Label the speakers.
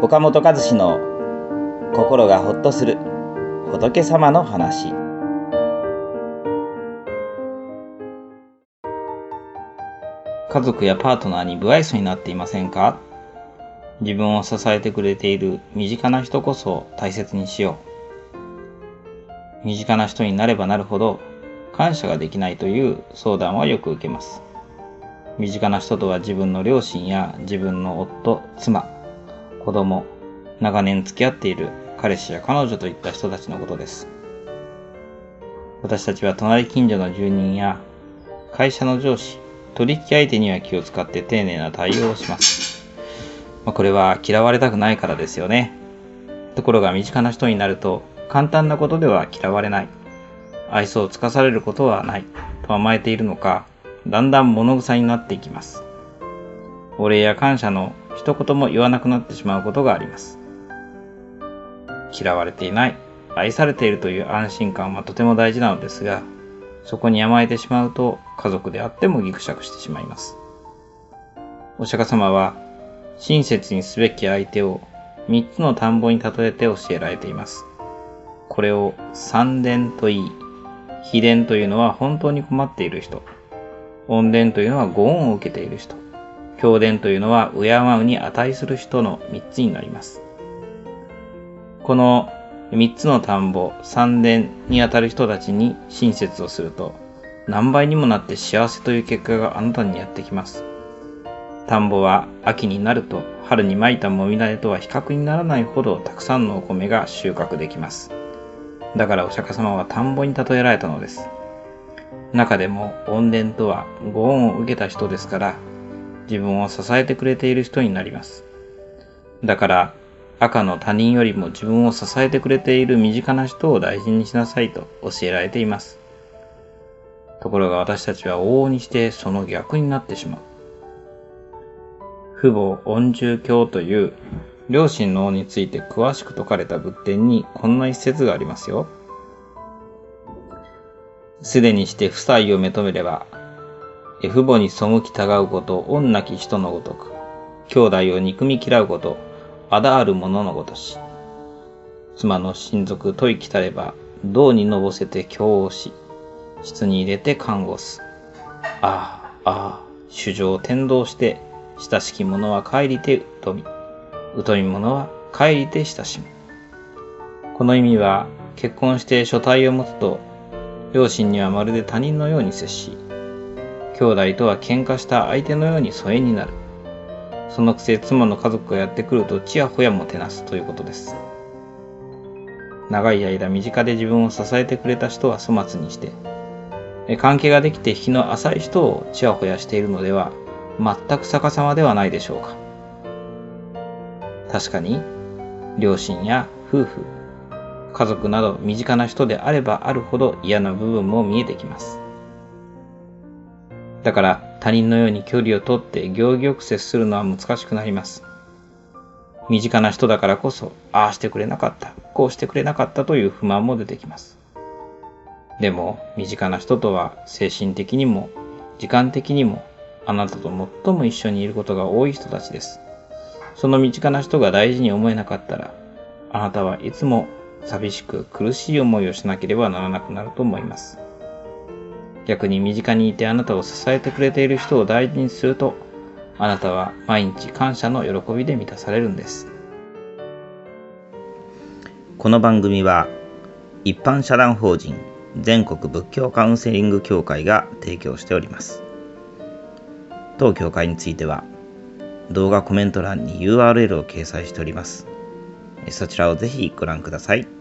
Speaker 1: 岡本和志の心がほっとする仏様の話。家族やパートナーに不愛想になっていませんか？自分を支えてくれている身近な人こそ大切にしよう。身近な人になればなるほど感謝ができないという相談はよく受けます。身近な人とは自分の両親や自分の夫、妻、子供、長年付き合っている彼氏や彼女といった人たちのことです。私たちは隣近所の住人や会社の上司、取引相手には気を使って丁寧な対応をします。まあ、これは嫌われたくないからですよね。ところが身近な人になると簡単なことでは嫌われない。愛想をつかされることはないと甘えているのか、だんだん物臭になっていきます。お礼や感謝の一言も言わなくなってしまうことがあります。嫌われていない、愛されているという安心感はとても大事なのですが、そこに甘えてしまうと家族であってもギクシャクしてしまいます。お釈迦様は親切にすべき相手を三つの田んぼに例えて教えられています。これを三伝と言い、秘伝というのは本当に困っている人。恩伝というのはご恩を受けている人。教伝というのは敬うに値する人の三つになります。この三つの田んぼ、三伝にあたる人たちに親切をすると、何倍にもなって幸せという結果があなたにやってきます。田んぼは秋になると春にまいたもみ種とは比較にならないほどたくさんのお米が収穫できます。だからお釈迦様は田んぼに例えられたのです。中でも恩伝とはご恩を受けた人ですから、自分を支えてくれている人になります。だから赤の他人よりも自分を支えてくれている身近な人を大事にしなさいと教えられています。ところが私たちは往々にしてその逆になってしまう。父母恩重教という両親の王について詳しく説かれた仏典にこんな一節がありますよ。すでにして夫妻を認めれば、父母に背きたがうこと、恩なき人のごとく、兄弟を憎み嫌うこと、あだある者のごとし。妻の親族問い来たれば、銅にのぼせて供応し、室に入れて看護す。ああ、ああ、主情転倒して、親しき者は帰りて疎み、疎み者は帰りて親しむ。この意味は、結婚して所帯を持つと両親にはまるで他人のように接し、兄弟とは喧嘩した相手のように疎遠になる。そのくせ妻の家族がやってくるとちやほやもてなすということです。長い間身近で自分を支えてくれた人は粗末にして、関係ができて日の浅い人をちやほやしているのでは全く逆さまではないでしょうか。確かに、両親や夫婦、家族など身近な人であればあるほど嫌な部分も見えてきます。だから他人のように距離をとって行儀よく接するのは難しくなります。身近な人だからこそ、ああしてくれなかった、こうしてくれなかったという不満も出てきます。でも、身近な人とは精神的にも、時間的にも、あなたと最も一緒にいることが多い人たちです。その身近な人が大事に思えなかったら、あなたはいつも寂しく苦しい思いをしなければならなくなると思います。逆に身近にいてあなたを支えてくれている人を大事にすると、あなたは毎日感謝の喜びで満たされるんです。この番組は、一般社団法人全国仏教カウンセリング協会が提供しております。当協会については、動画コメント欄に URL を掲載しております。そちらをぜひご覧ください。